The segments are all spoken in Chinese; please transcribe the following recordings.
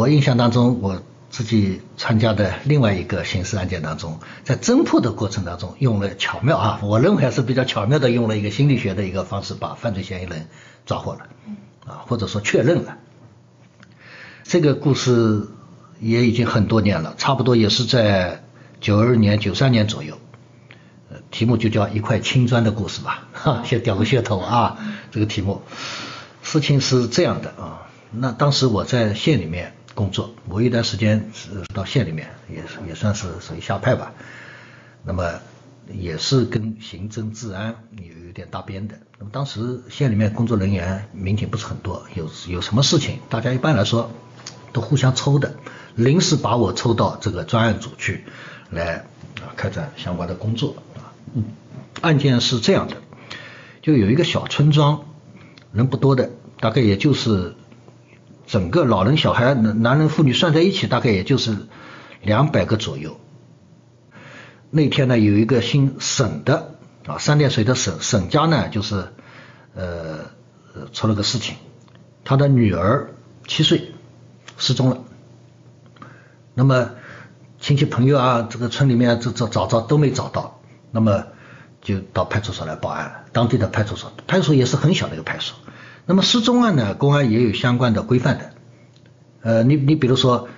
我印象当中，我自己参加的另外一个刑事案件当中，在侦破的过程当中，用了巧妙啊，我认为还是比较巧妙的，用了一个心理学的一个方式，把犯罪嫌疑人抓获了，啊，或者说确认了。这个故事也已经很多年了，差不多也是在九二年、九三年左右。呃，题目就叫一块青砖的故事吧，哈，先掉个噱头啊。这个题目，事情是这样的啊，那当时我在县里面工作，我一段时间是到县里面，也是也算是属于下派吧。那么也是跟行政治安有有点搭边的。那么当时县里面工作人员民警不是很多，有有什么事情，大家一般来说都互相抽的，临时把我抽到这个专案组去来啊开展相关的工作啊。嗯，案件是这样的，就有一个小村庄，人不多的，大概也就是整个老人小孩男人妇女算在一起，大概也就是两百个左右。那天呢，有一个姓沈的啊，三点水的沈沈家呢，就是呃出了个事情，他的女儿七岁失踪了。那么亲戚朋友啊，这个村里面这这找找都没找到，那么就到派出所来报案了。当地的派出所，派出所也是很小的一个派出所。那么失踪案呢，公安也有相关的规范的。呃，你你比如说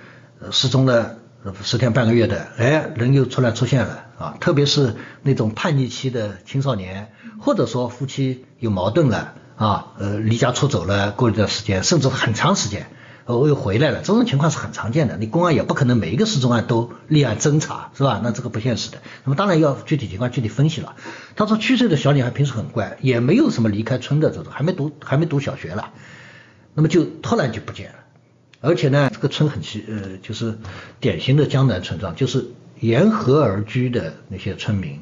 失踪了。十天半个月的，哎，人又突然出现了啊！特别是那种叛逆期的青少年，或者说夫妻有矛盾了啊，呃，离家出走了，过一段时间，甚至很长时间，我又回来了，这种情况是很常见的。你公安也不可能每一个失踪案都立案侦查，是吧？那这个不现实的。那么当然要具体情况具体分析了。他说七岁的小女孩平时很乖，也没有什么离开村的这种，还没读还没读小学了，那么就突然就不见了。而且呢，这个村很奇，呃，就是典型的江南村庄，就是沿河而居的那些村民，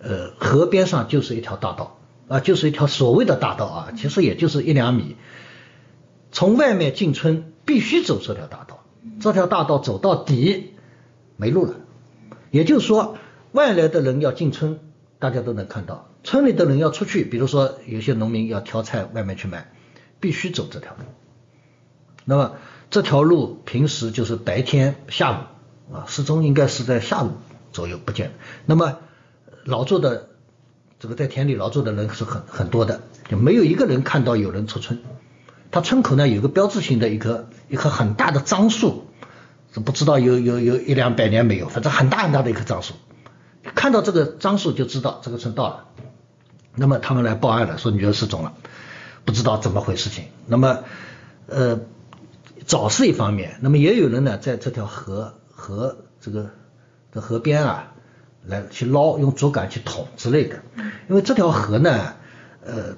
呃，河边上就是一条大道，啊，就是一条所谓的大道啊，其实也就是一两米，从外面进村必须走这条大道，这条大道走到底没路了，也就是说，外来的人要进村，大家都能看到，村里的人要出去，比如说有些农民要挑菜外面去卖，必须走这条路。那么这条路平时就是白天下午啊，始终应该是在下午左右不见。那么劳作的这个在田里劳作的人是很很多的，就没有一个人看到有人出村。他村口呢有个标志性的一棵一棵很大的樟树，是不知道有有有一两百年没有，反正很大很大的一棵樟树。看到这个樟树就知道这个村到了。那么他们来报案了，说女儿失踪了，不知道怎么回事情。那么呃。找是一方面，那么也有人呢，在这条河河这个的河边啊，来去捞，用竹竿去捅之类的。因为这条河呢，呃，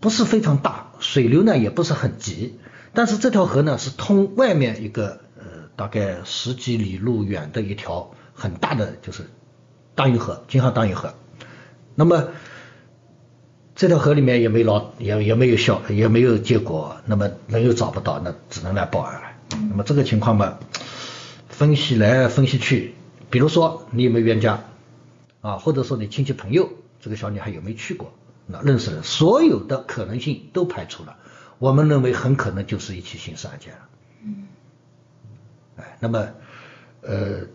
不是非常大，水流呢也不是很急，但是这条河呢是通外面一个呃大概十几里路远的一条很大的就是大运河，京杭大运河。那么这条河里面也没捞，也也没有效，也没有结果，那么人又找不到，那只能来报案了。那么这个情况嘛，分析来分析去，比如说你有没有冤家啊，或者说你亲戚朋友，这个小女孩有没有去过，那认识了，所有的可能性都排除了，我们认为很可能就是一起刑事案件了。嗯。哎，那么呃。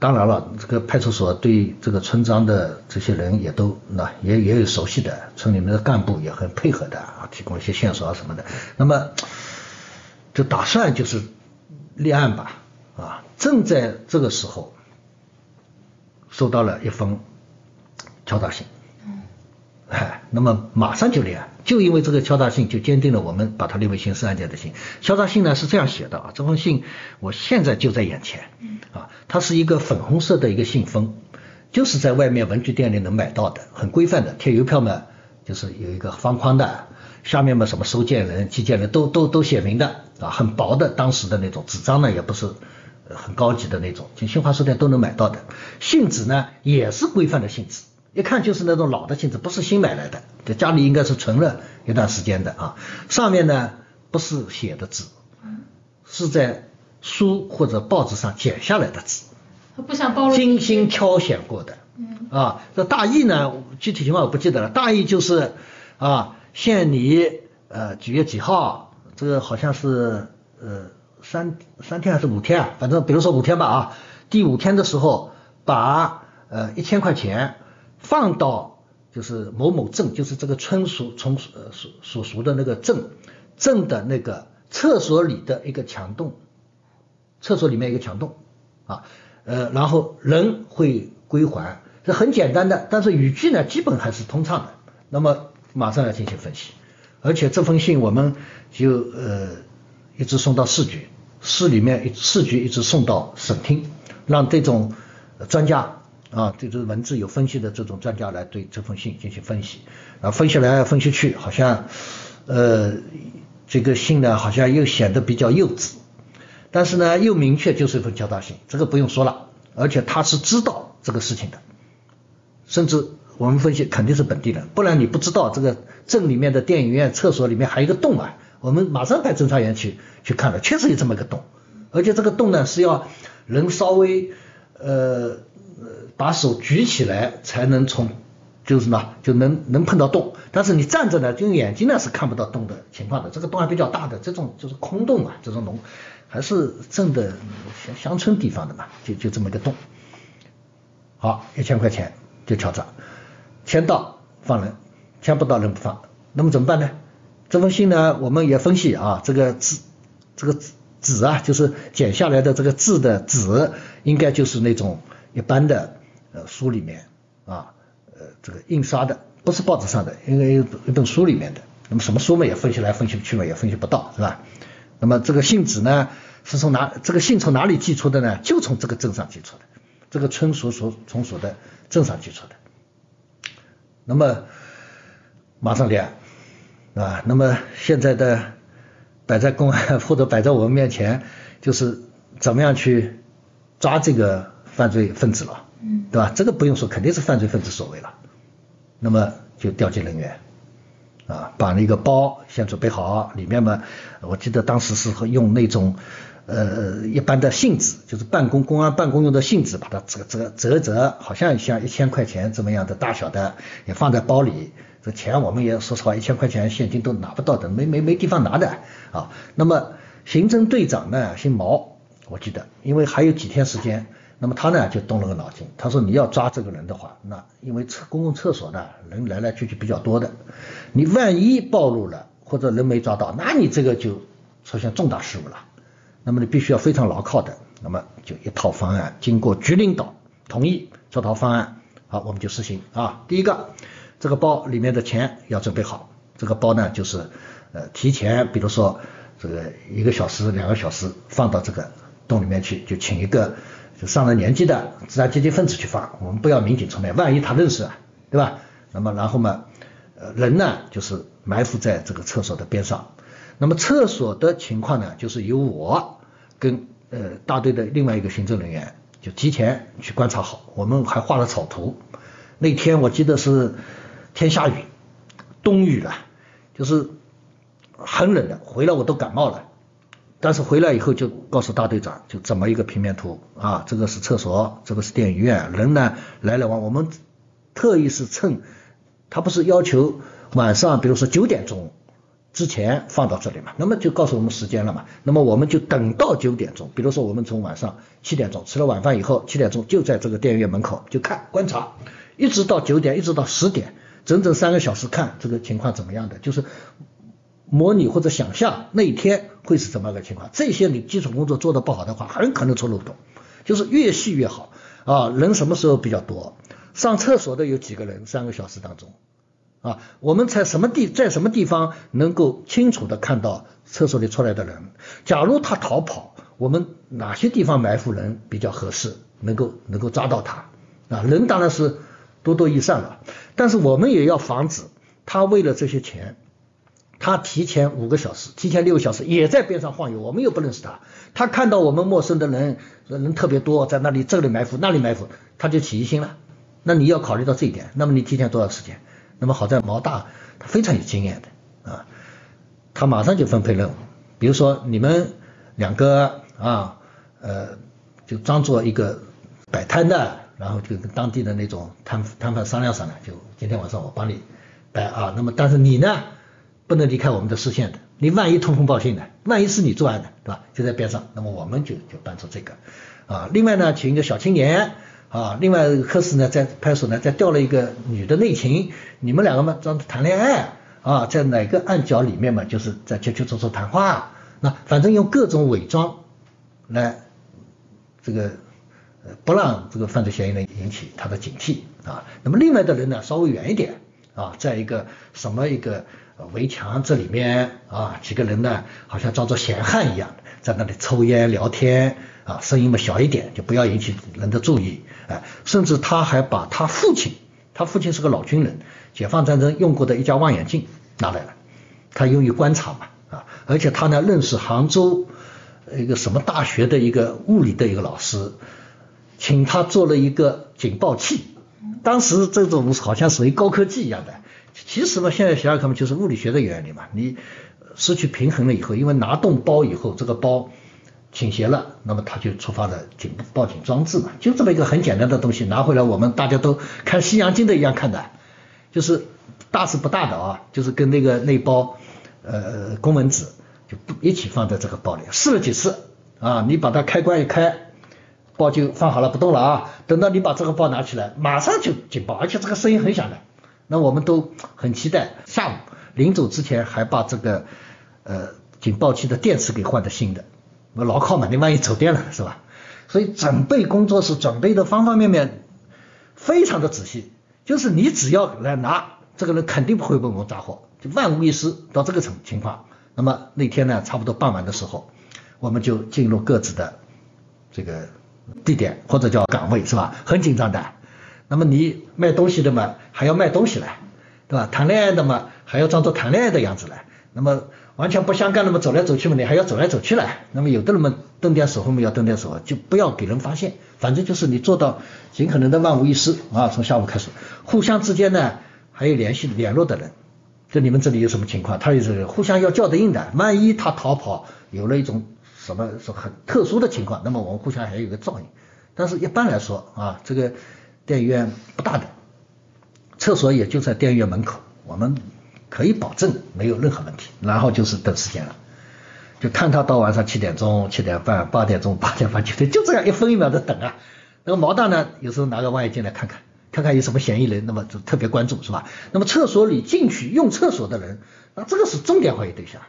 当然了，这个派出所对这个村庄的这些人也都那也也有熟悉的，村里面的干部也很配合的啊，提供一些线索啊什么的。那么就打算就是立案吧啊，正在这个时候收到了一封敲诈信。哎，那么马上就立案，就因为这个敲诈信，就坚定了我们把它列为刑事案件的信。敲诈信呢是这样写的啊，这封信我现在就在眼前，啊，它是一个粉红色的一个信封，就是在外面文具店里能买到的，很规范的，贴邮票嘛，就是有一个方框的，下面嘛什么收件人、寄件人都都都写明的，啊，很薄的，当时的那种纸张呢也不是很高级的那种，就新华书店都能买到的，信纸呢也是规范的信纸。一看就是那种老的镜子，不是新买来的，在家里应该是存了一段时间的啊。上面呢不是写的字，是在书或者报纸上剪下来的字，不想暴露精心挑选过的。啊，这大意呢，具体情况我不记得了。大意就是啊，限你呃几月几号，这个好像是呃三三天还是五天啊？反正比如说五天吧啊，第五天的时候把呃一千块钱放到就是某某镇，就是这个村属从呃属属属的那个镇镇的那个厕所里的一个墙洞，厕所里面一个墙洞啊，呃，然后人会归还，这很简单的，但是语句呢基本还是通畅的。那么马上要进行分析，而且这封信我们就呃一直送到市局，市里面市局一直送到省厅，让这种专家啊，这种文字有分析的这种专家来对这封信进行分析，啊，分析来分析去，好像呃这个信呢好像又显得比较幼稚，但是呢又明确就是一封交大信，这个不用说了，而且他是知道这个事情的，甚至。我们分析肯定是本地人，不然你不知道这个镇里面的电影院厕所里面还有一个洞啊。我们马上派侦查员去去看了，确实有这么个洞，而且这个洞呢是要人稍微呃把手举起来才能从就是什么就能能碰到洞，但是你站着呢，就用眼睛呢是看不到洞的情况的。这个洞还比较大的，这种就是空洞啊，这种农还是镇的乡乡村地方的嘛，就就这么一个洞。好，一千块钱就敲诈。签到放人，签不到人不放，那么怎么办呢？这封信呢，我们也分析啊，这个字，这个纸啊，就是剪下来的这个字的纸，应该就是那种一般的呃书里面啊，呃这个印刷的，不是报纸上的，应该有一本书里面的。那么什么书嘛，也分析来分析去嘛，也分析不到，是吧？那么这个信纸呢，是从哪这个信从哪里寄出的呢？就从这个镇上寄出的，这个村所所从属的镇上寄出的。那么马上立案啊！那么现在的摆在公安或者摆在我们面前，就是怎么样去抓这个犯罪分子了，嗯，对吧？这个不用说，肯定是犯罪分子所为了。那么就调集人员啊，把那个包先准备好，里面嘛，我记得当时是用那种。呃，一般的信纸就是办公公安办公用的信纸，把它折折折折，好像像一千块钱这么样的大小的，也放在包里。这钱我们也说实话，一千块钱现金都拿不到的，没没没地方拿的啊。那么刑侦队长呢，姓毛，我记得，因为还有几天时间，那么他呢就动了个脑筋，他说你要抓这个人的话，那因为厕公共厕所呢人来来去去比较多的，你万一暴露了或者人没抓到，那你这个就出现重大失误了。那么你必须要非常牢靠的，那么就一套方案，经过局领导同意，这套方案。好，我们就实行。啊。第一个，这个包里面的钱要准备好，这个包呢就是呃提前，比如说这个一个小时、两个小时放到这个洞里面去，就请一个就上了年纪的自然积极分子去放，我们不要民警出面，万一他认识啊，对吧？那么然后嘛，呃人呢就是埋伏在这个厕所的边上，那么厕所的情况呢，就是由我。跟呃大队的另外一个行政人员就提前去观察好，我们还画了草图。那天我记得是天下雨，冬雨了，就是很冷的。回来我都感冒了，但是回来以后就告诉大队长，就怎么一个平面图啊，这个是厕所，这个是电影院，人呢来来往，我们特意是趁他不是要求晚上，比如说九点钟。之前放到这里嘛，那么就告诉我们时间了嘛，那么我们就等到九点钟，比如说我们从晚上七点钟吃了晚饭以后，七点钟就在这个电影院门口就看观察，一直到九点，一直到十点，整整三个小时看这个情况怎么样的，就是模拟或者想象那一天会是怎么个情况。这些你基础工作做得不好的话，很可能出漏洞，就是越细越好啊。人什么时候比较多？上厕所的有几个人？三个小时当中。啊，我们在什么地，在什么地方能够清楚的看到厕所里出来的人？假如他逃跑，我们哪些地方埋伏人比较合适，能够能够抓到他？啊，人当然是多多益善了，但是我们也要防止他为了这些钱，他提前五个小时，提前六个小时也在边上晃悠，我们又不认识他，他看到我们陌生的人人特别多，在那里这里埋伏，那里埋伏，他就起疑心了。那你要考虑到这一点，那么你提前多少时间？那么好在毛大他非常有经验的啊，他马上就分配任务，比如说你们两个啊呃就装作一个摆摊的，然后就跟当地的那种摊摊贩商量商量，就今天晚上我帮你摆啊，那么但是你呢不能离开我们的视线的你万一通风报信呢？万一是你作案的，对吧？就在边上，那么我们就就办出这个啊。另外呢，请一个小青年啊，另外科室呢在派出所呢再调了一个女的内勤，你们两个嘛装谈恋爱啊，在哪个暗角里面嘛，就是在切切磋磋谈话，那反正用各种伪装来这个不让这个犯罪嫌疑人引起他的警惕啊。那么另外的人呢，稍微远一点啊，在一个什么一个。围墙这里面啊，几个人呢，好像装作闲汉一样，在那里抽烟聊天啊，声音嘛小一点，就不要引起人的注意。哎，甚至他还把他父亲，他父亲是个老军人，解放战争用过的一架望远镜拿来了，他用于观察嘛啊，而且他呢认识杭州一个什么大学的一个物理的一个老师，请他做了一个警报器，当时这种好像属于高科技一样的。其实嘛，现在想想看嘛，就是物理学的原理嘛。你失去平衡了以后，因为拿动包以后，这个包倾斜了，那么它就触发了警报警装置嘛。就这么一个很简单的东西，拿回来我们大家都看西洋镜的一样看的，就是大是不大的啊，就是跟那个那包呃公文纸就不一起放在这个包里，试了几次啊，你把它开关一开，包就放好了不动了啊。等到你把这个包拿起来，马上就警报，而且这个声音很响的。那我们都很期待，下午临走之前还把这个呃警报器的电池给换的新的，那牢靠嘛，你万一走电了是吧？所以准备工作是准备的方方面面非常的仔细，就是你只要来拿，这个人肯定不会被我们抓获，就万无一失到这个情情况。那么那天呢，差不多傍晚的时候，我们就进入各自的这个地点或者叫岗位是吧？很紧张的。那么你卖东西的嘛，还要卖东西来，对吧？谈恋爱的嘛，还要装作谈恋爱的样子来。那么完全不相干的嘛，走来走去嘛，你还要走来走去来。那么有的人嘛，蹲点守候嘛，要蹲点守候，就不要给人发现。反正就是你做到尽可能的万无一失啊。从下午开始，互相之间呢还有联系联络的人，就你们这里有什么情况，他也是互相要叫得应的。万一他逃跑有了一种什么是很特殊的情况，那么我们互相还有个照应。但是一般来说啊，这个。电影院不大的，厕所也就在电影院门口，我们可以保证没有任何问题。然后就是等时间了，就看他到晚上七点钟、七点半、八点钟、八点半、九点，就这样一分一秒的等啊。那个毛大呢，有时候拿个望远镜来看看，看看有什么嫌疑人，那么就特别关注，是吧？那么厕所里进去用厕所的人，那这个是重点怀疑对象，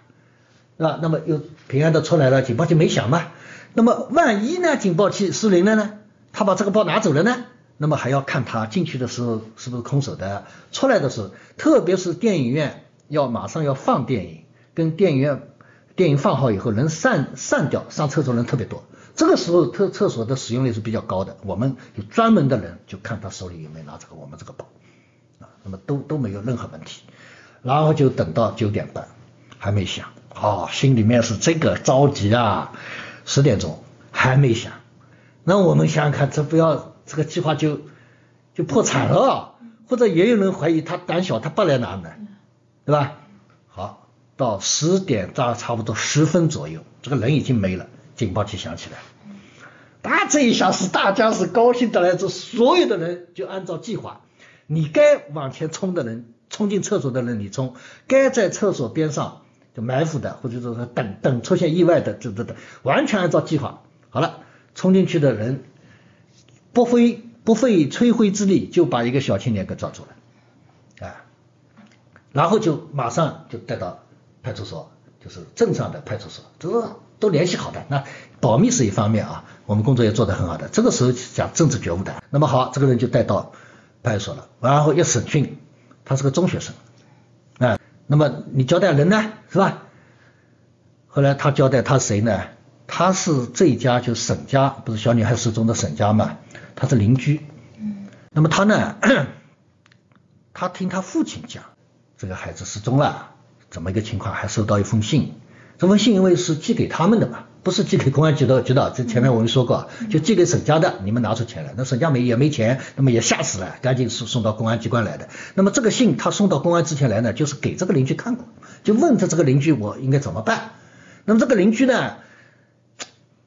是吧？那么又平安的出来了，警报器没响嘛？那么万一呢，警报器失灵了呢？他把这个包拿走了呢？那么还要看他进去的时候是不是空手的，出来的时候，特别是电影院要马上要放电影，跟电影院电影放好以后人散散掉，上厕所人特别多，这个时候厕厕所的使用率是比较高的，我们有专门的人就看他手里有没有拿这个我们这个包啊，那么都都没有任何问题，然后就等到九点半还没响，哦，心里面是这个着急啊，十点钟还没响，那我们想想看，这不要。这个计划就就破产了，或者也有人怀疑他胆小，他不来拿呢，对吧？好，到十点差差不多十分左右，这个人已经没了，警报器响起来，那这一下是大家是高兴的来着，所有的人就按照计划，你该往前冲的人，冲进厕所的人你冲，该在厕所边上就埋伏的，或者说等等出现意外的，这这等，完全按照计划，好了，冲进去的人。不费不费吹灰之力就把一个小青年给抓住了，啊，然后就马上就带到派出所，就是镇上的派出所，这个都联系好的。那保密是一方面啊，我们工作也做得很好的。这个时候讲政治觉悟的，那么好，这个人就带到派出所了，然后一审讯，他是个中学生，啊，那么你交代人呢，是吧？后来他交代他谁呢？他是这一家就沈家，不是小女孩失踪的沈家嘛？他是邻居，那么他呢？他听他父亲讲，这个孩子失踪了，怎么一个情况？还收到一封信，这封信因为是寄给他们的嘛，不是寄给公安局的局长。这前面我们说过，就寄给沈家的，你们拿出钱来。那沈家没也没钱，那么也吓死了，赶紧送送到公安机关来的。那么这个信他送到公安之前来呢，就是给这个邻居看过，就问他这个邻居我应该怎么办。那么这个邻居呢，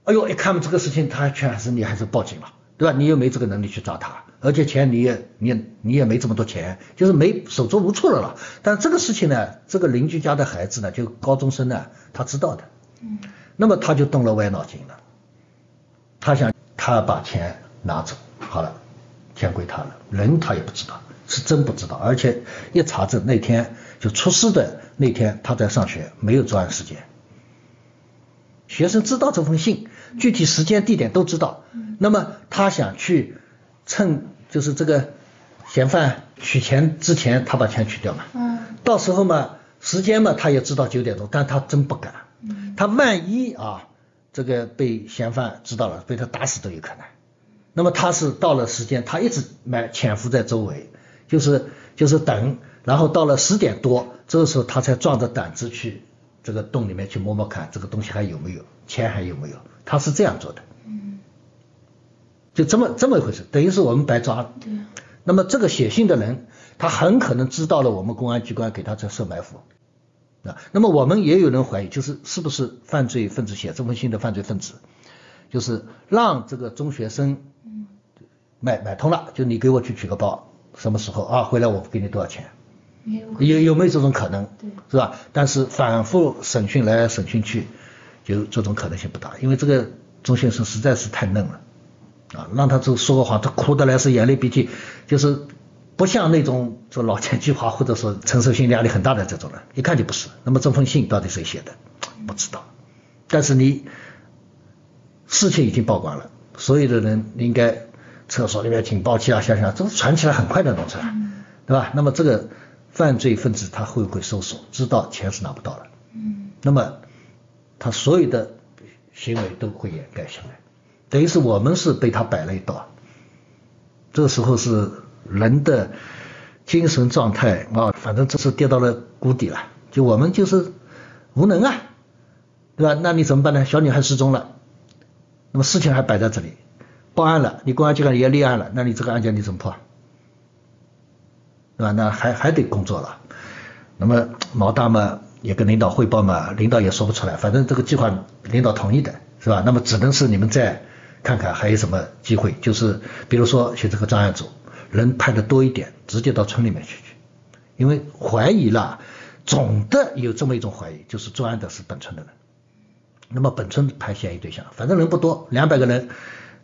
哎呦，一看这个事情，他劝还是你还是报警了。对吧？你又没这个能力去抓他，而且钱你也你也你也没这么多钱，就是没手足无措了了。但这个事情呢，这个邻居家的孩子呢，就高中生呢，他知道的，嗯，那么他就动了歪脑筋了，他想他把钱拿走，好了，钱归他了，人他也不知道，是真不知道，而且一查证那天就出事的那天他在上学，没有作案时间，学生知道这封信，具体时间地点都知道，那么他想去趁。就是这个嫌犯取钱之前，他把钱取掉嘛。嗯。到时候嘛，时间嘛，他也知道九点钟，但他真不敢。嗯。他万一啊，这个被嫌犯知道了，被他打死都有可能。那么他是到了时间，他一直埋潜伏在周围，就是就是等，然后到了十点多，这个时候他才壮着胆子去这个洞里面去摸摸看，这个东西还有没有，钱还有没有，他是这样做的。就这么这么一回事，等于是我们白抓了。对。那么这个写信的人，他很可能知道了我们公安机关给他在设埋伏。啊。那么我们也有人怀疑，就是是不是犯罪分子写这封信的犯罪分子，就是让这个中学生买买通了，就你给我去取个包，什么时候啊回来我给你多少钱？有有没有这种可能？对。是吧？但是反复审讯来审讯去，就这种可能性不大，因为这个钟先生实在是太嫩了。啊，让他这说个谎，他哭的来是眼泪鼻涕，就是不像那种说老奸巨猾或者说承受心理压力很大的这种人，一看就不是。那么这封信到底谁写的？不知道。但是你事情已经曝光了，所有的人应该厕所里面警报器啊，想想，这传起来很快的弄出来，对吧？那么这个犯罪分子他会不会搜索，知道钱是拿不到了？嗯。那么他所有的行为都会掩盖下来。等于是我们是被他摆了一道，这时候是人的精神状态啊，反正这是跌到了谷底了，就我们就是无能啊，对吧？那你怎么办呢？小女孩失踪了，那么事情还摆在这里，报案了，你公安机关也立案了，那你这个案件你怎么破？对吧？那还还得工作了，那么毛大嘛也跟领导汇报嘛，领导也说不出来，反正这个计划领导同意的是吧？那么只能是你们再。看看还有什么机会，就是比如说去这个专案组，人派的多一点，直接到村里面去去，因为怀疑了，总的有这么一种怀疑，就是作案的是本村的人，那么本村派嫌疑对象，反正人不多，两百个人。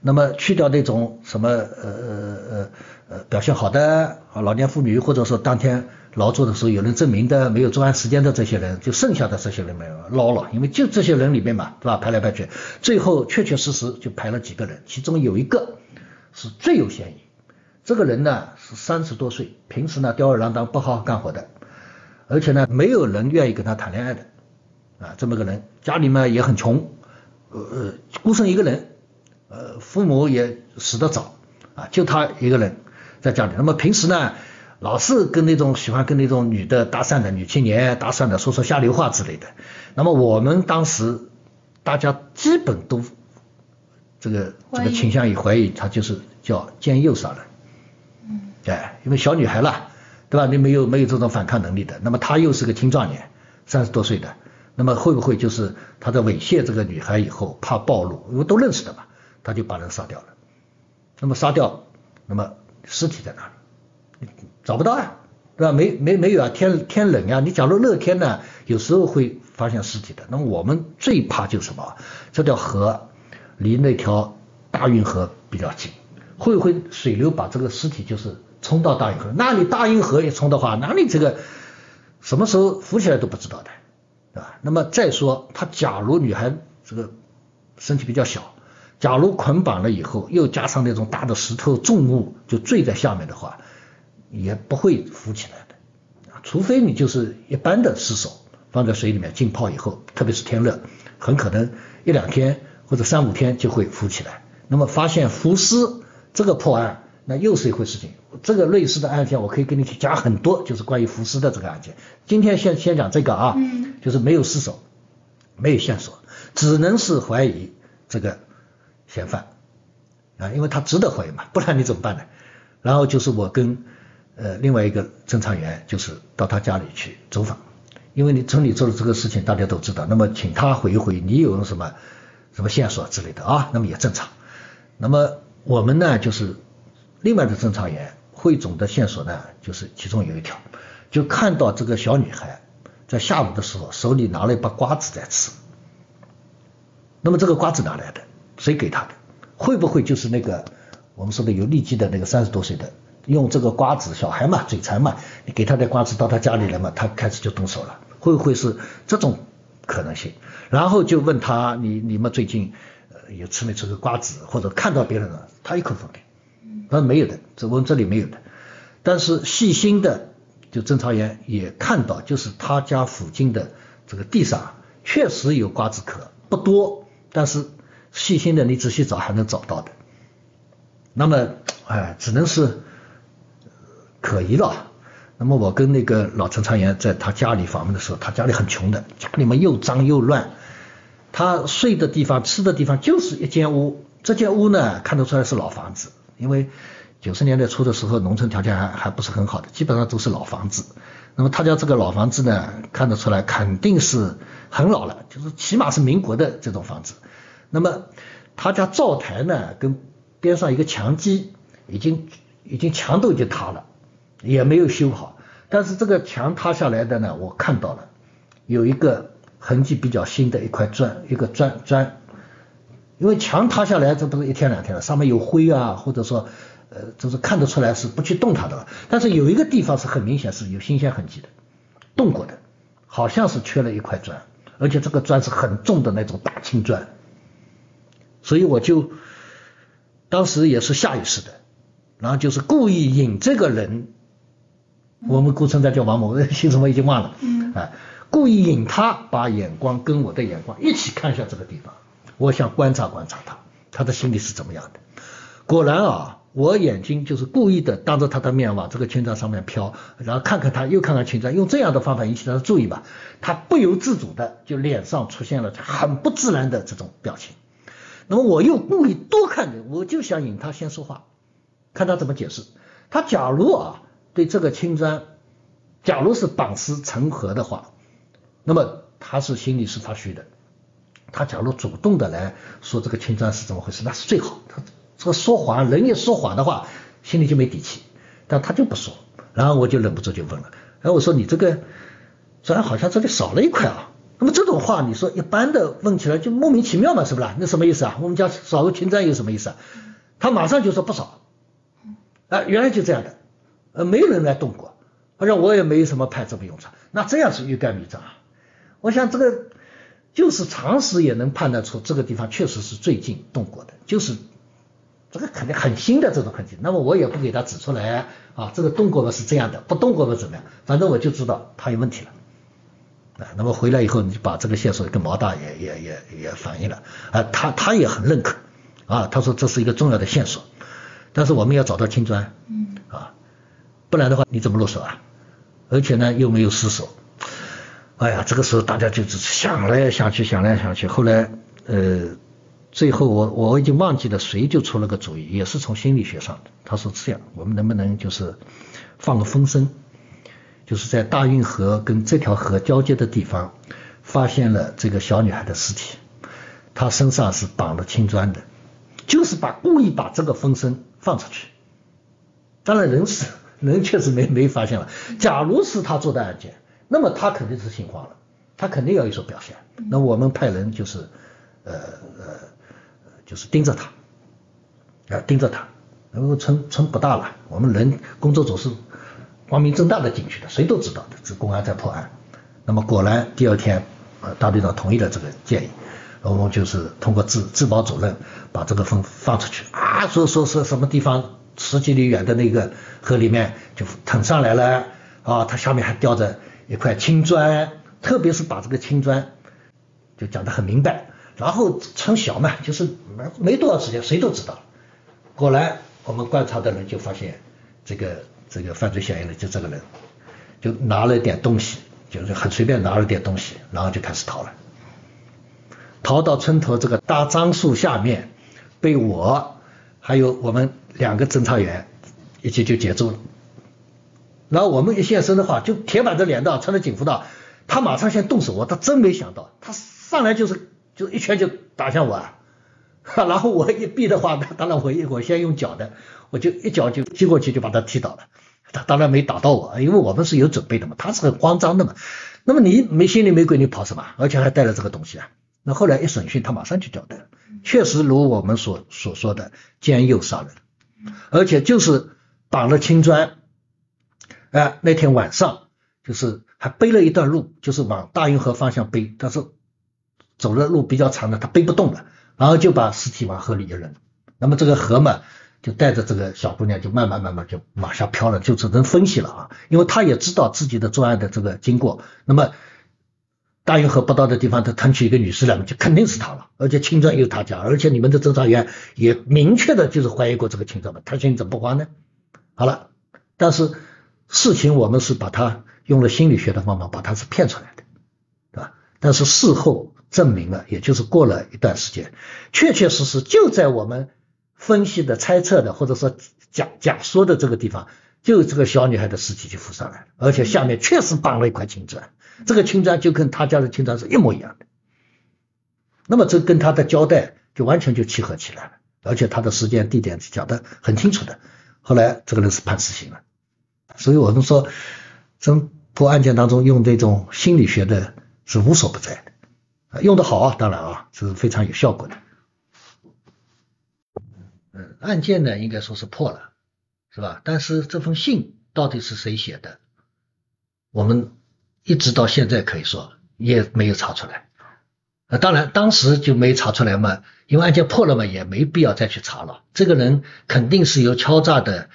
那么去掉那种什么呃呃呃呃表现好的啊老年妇女，或者说当天劳作的时候有人证明的没有作案时间的这些人，就剩下的这些人没有捞了，因为就这些人里面嘛，对吧？排来排去，最后确确实实就排了几个人，其中有一个是最有嫌疑。这个人呢是三十多岁，平时呢吊儿郎当不好好干活的，而且呢没有人愿意跟他谈恋爱的啊，这么个人，家里面也很穷，呃孤身一个人。呃，父母也死得早啊，就他一个人在家里。那么平时呢，老是跟那种喜欢跟那种女的搭讪的女青年搭讪的，说说下流话之类的。那么我们当时大家基本都这个这个倾向于怀疑他就是叫奸诱杀人。嗯。哎，因为小女孩了，对吧？你没有没有这种反抗能力的。那么他又是个青壮年，三十多岁的，那么会不会就是他在猥亵这个女孩以后怕暴露，因为都认识的嘛？他就把人杀掉了，那么杀掉，那么尸体在哪里？找不到啊，对吧？没没没有啊，天天冷呀，你假如热天呢，有时候会发现尸体的。那么我们最怕就是什么？这条河离那条大运河比较近，会不会水流把这个尸体就是冲到大运河？那你大运河一冲的话，那你这个什么时候浮起来都不知道的，对吧？那么再说，他假如女孩这个身体比较小。假如捆绑了以后，又加上那种大的石头重物就坠在下面的话，也不会浮起来的啊，除非你就是一般的尸首放在水里面浸泡以后，特别是天热，很可能一两天或者三五天就会浮起来。那么发现浮尸这个破案，那又是一回事情。这个类似的案件我可以跟你去讲很多，就是关于浮尸的这个案件。今天先先讲这个啊，就是没有尸首，没有线索，只能是怀疑这个。嫌犯啊，因为他值得怀疑嘛，不然你怎么办呢？然后就是我跟呃另外一个侦查员，就是到他家里去走访，因为你村里做的这个事情大家都知道，那么请他回一回，你有什么什么线索之类的啊，那么也正常。那么我们呢，就是另外的侦查员汇总的线索呢，就是其中有一条，就看到这个小女孩在下午的时候手里拿了一把瓜子在吃。那么这个瓜子哪来的？谁给她的？会不会就是那个我们说的有痢疾的那个三十多岁的，用这个瓜子，小孩嘛，嘴馋嘛，你给他点瓜子到他家里来嘛，他开始就动手了，会不会是这种可能性？然后就问他，你你们最近呃有吃没吃个瓜子，或者看到别人了，他一口否定，他说没有的，这我们这里没有的。但是细心的就侦查员也看到，就是他家附近的这个地上确实有瓜子壳，不多，但是。细心的，你仔细找还能找到的。那么，哎，只能是可疑了。那么我跟那个老侦查员在他家里访问的时候，他家里很穷的，家里面又脏又乱。他睡的地方、吃的地方就是一间屋，这间屋呢看得出来是老房子，因为九十年代初的时候农村条件还还不是很好的，基本上都是老房子。那么他家这个老房子呢，看得出来肯定是很老了，就是起码是民国的这种房子。那么他家灶台呢，跟边上一个墙基已经已经墙都已经塌了，也没有修好。但是这个墙塌下来的呢，我看到了有一个痕迹比较新的一块砖，一个砖砖。因为墙塌下来这都是一天两天了，上面有灰啊，或者说呃，就是看得出来是不去动它的。但是有一个地方是很明显是有新鲜痕迹的，动过的，好像是缺了一块砖，而且这个砖是很重的那种大青砖。所以我就当时也是下意识的，然后就是故意引这个人，我们姑称他叫王某，姓 什么已经忘了，嗯啊，故意引他把眼光跟我的眼光一起看向这个地方，我想观察观察他，他的心里是怎么样的。果然啊，我眼睛就是故意的当着他的面往这个青砖上面飘，然后看看他，又看看青砖，用这样的方法引起他的注意吧，他不由自主的就脸上出现了很不自然的这种表情。那么我又故意多看点，我就想引他先说话，看他怎么解释。他假如啊对这个青砖，假如是绑丝成盒的话，那么他是心里是发虚的。他假如主动的来说这个青砖是怎么回事，那是最好。他这个说谎，人一说谎的话，心里就没底气。但他就不说，然后我就忍不住就问了，哎，我说你这个砖好像这里少了一块啊。那么这种话，你说一般的问起来就莫名其妙嘛，是不是？那什么意思啊？我们家少个青砖有什么意思啊？他马上就说不少，啊，原来就这样的，呃，没有人来动过，好像我也没什么派这么用场，那这样是欲盖弥彰啊。我想这个就是常识也能判断出这个地方确实是最近动过的，就是这个肯定很新的这种痕迹。那么我也不给他指出来啊，这个动过的是这样的，不动过的怎么样？反正我就知道他有问题了。啊，那么回来以后，你就把这个线索跟毛大也也也也反映了，啊，他他也很认可，啊，他说这是一个重要的线索，但是我们要找到青砖，嗯，啊，不然的话你怎么落手啊？而且呢又没有失手，哎呀，这个时候大家就只是想来想去，想来想去，后来呃，最后我我已经忘记了谁就出了个主意，也是从心理学上的，他说这样，我们能不能就是放个风声？就是在大运河跟这条河交接的地方，发现了这个小女孩的尸体，她身上是绑了青砖的，就是把故意把这个风声放出去。当然人是人确实没没发现了。假如是他做的案件，那么他肯定是心慌了，他肯定要有所表现。那我们派人就是呃呃就是盯着他，啊盯着他，然后村村不大了，我们人工作组是。光明正大的进去的，谁都知道的，是公安在破案。那么果然第二天，呃，大队长同意了这个建议，我们就是通过治治保主任把这个风放出去啊，说说说什么地方十几里远的那个河里面就腾上来了啊，它下面还吊着一块青砖，特别是把这个青砖就讲得很明白，然后从小嘛，就是没没多少时间，谁都知道。后来我们观察的人就发现这个。这个犯罪嫌疑人就这个人，就拿了点东西，就是很随便拿了点东西，然后就开始逃了。逃到村头这个大樟树下面，被我还有我们两个侦查员一起就截住了。然后我们一现身的话，就铁板着脸的，穿着警服的，他马上先动手，我他真没想到，他上来就是就一拳就打向我，啊，然后我一逼的话，当然我我先用脚的，我就一脚就踢过去就把他踢倒了。他当然没打到我，因为我们是有准备的嘛，他是很慌张的嘛。那么你没心里没鬼，你跑什么？而且还带了这个东西啊。那后来一审讯，他马上就交代了，确实如我们所所说的奸诱杀人，而且就是绑了青砖。哎，那天晚上就是还背了一段路，就是往大运河方向背，但是走的路比较长的，他背不动了，然后就把尸体往河里一扔。那么这个河嘛。就带着这个小姑娘，就慢慢慢慢就往下飘了，就只能分析了啊，因为他也知道自己的作案的这个经过。那么大运河不到的地方，他腾起一个女尸来，就肯定是他了。而且青砖有他家，而且你们的侦查员也明确的就是怀疑过这个青砖嘛，他现在怎么不还呢？好了，但是事情我们是把他用了心理学的方法把他是骗出来的，对吧？但是事后证明了，也就是过了一段时间，确确实实就在我们。分析的、猜测的，或者说假假说的这个地方，就这个小女孩的尸体就浮上来了，而且下面确实绑了一块青砖，这个青砖就跟他家的青砖是一模一样的。那么这跟他的交代就完全就契合起来了，而且他的时间、地点讲的很清楚的。后来这个人是判死刑了，所以我们说侦破案件当中用这种心理学的是无所不在的，用的好啊，当然啊，是非常有效果的。嗯案件呢，应该说是破了，是吧？但是这封信到底是谁写的，我们一直到现在可以说也没有查出来。呃，当然当时就没查出来嘛，因为案件破了嘛，也没必要再去查了。这个人肯定是有敲诈的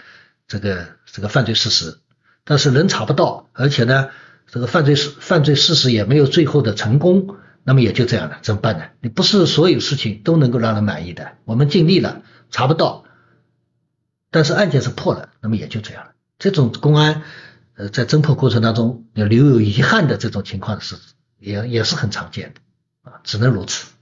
这个这个犯罪事实，但是人查不到，而且呢，这个犯罪事犯罪事实也没有最后的成功，那么也就这样了，怎么办呢？你不是所有事情都能够让人满意的，我们尽力了。查不到，但是案件是破了，那么也就这样了。这种公安在侦破过程当中留有遗憾的这种情况是也也是很常见的啊，只能如此。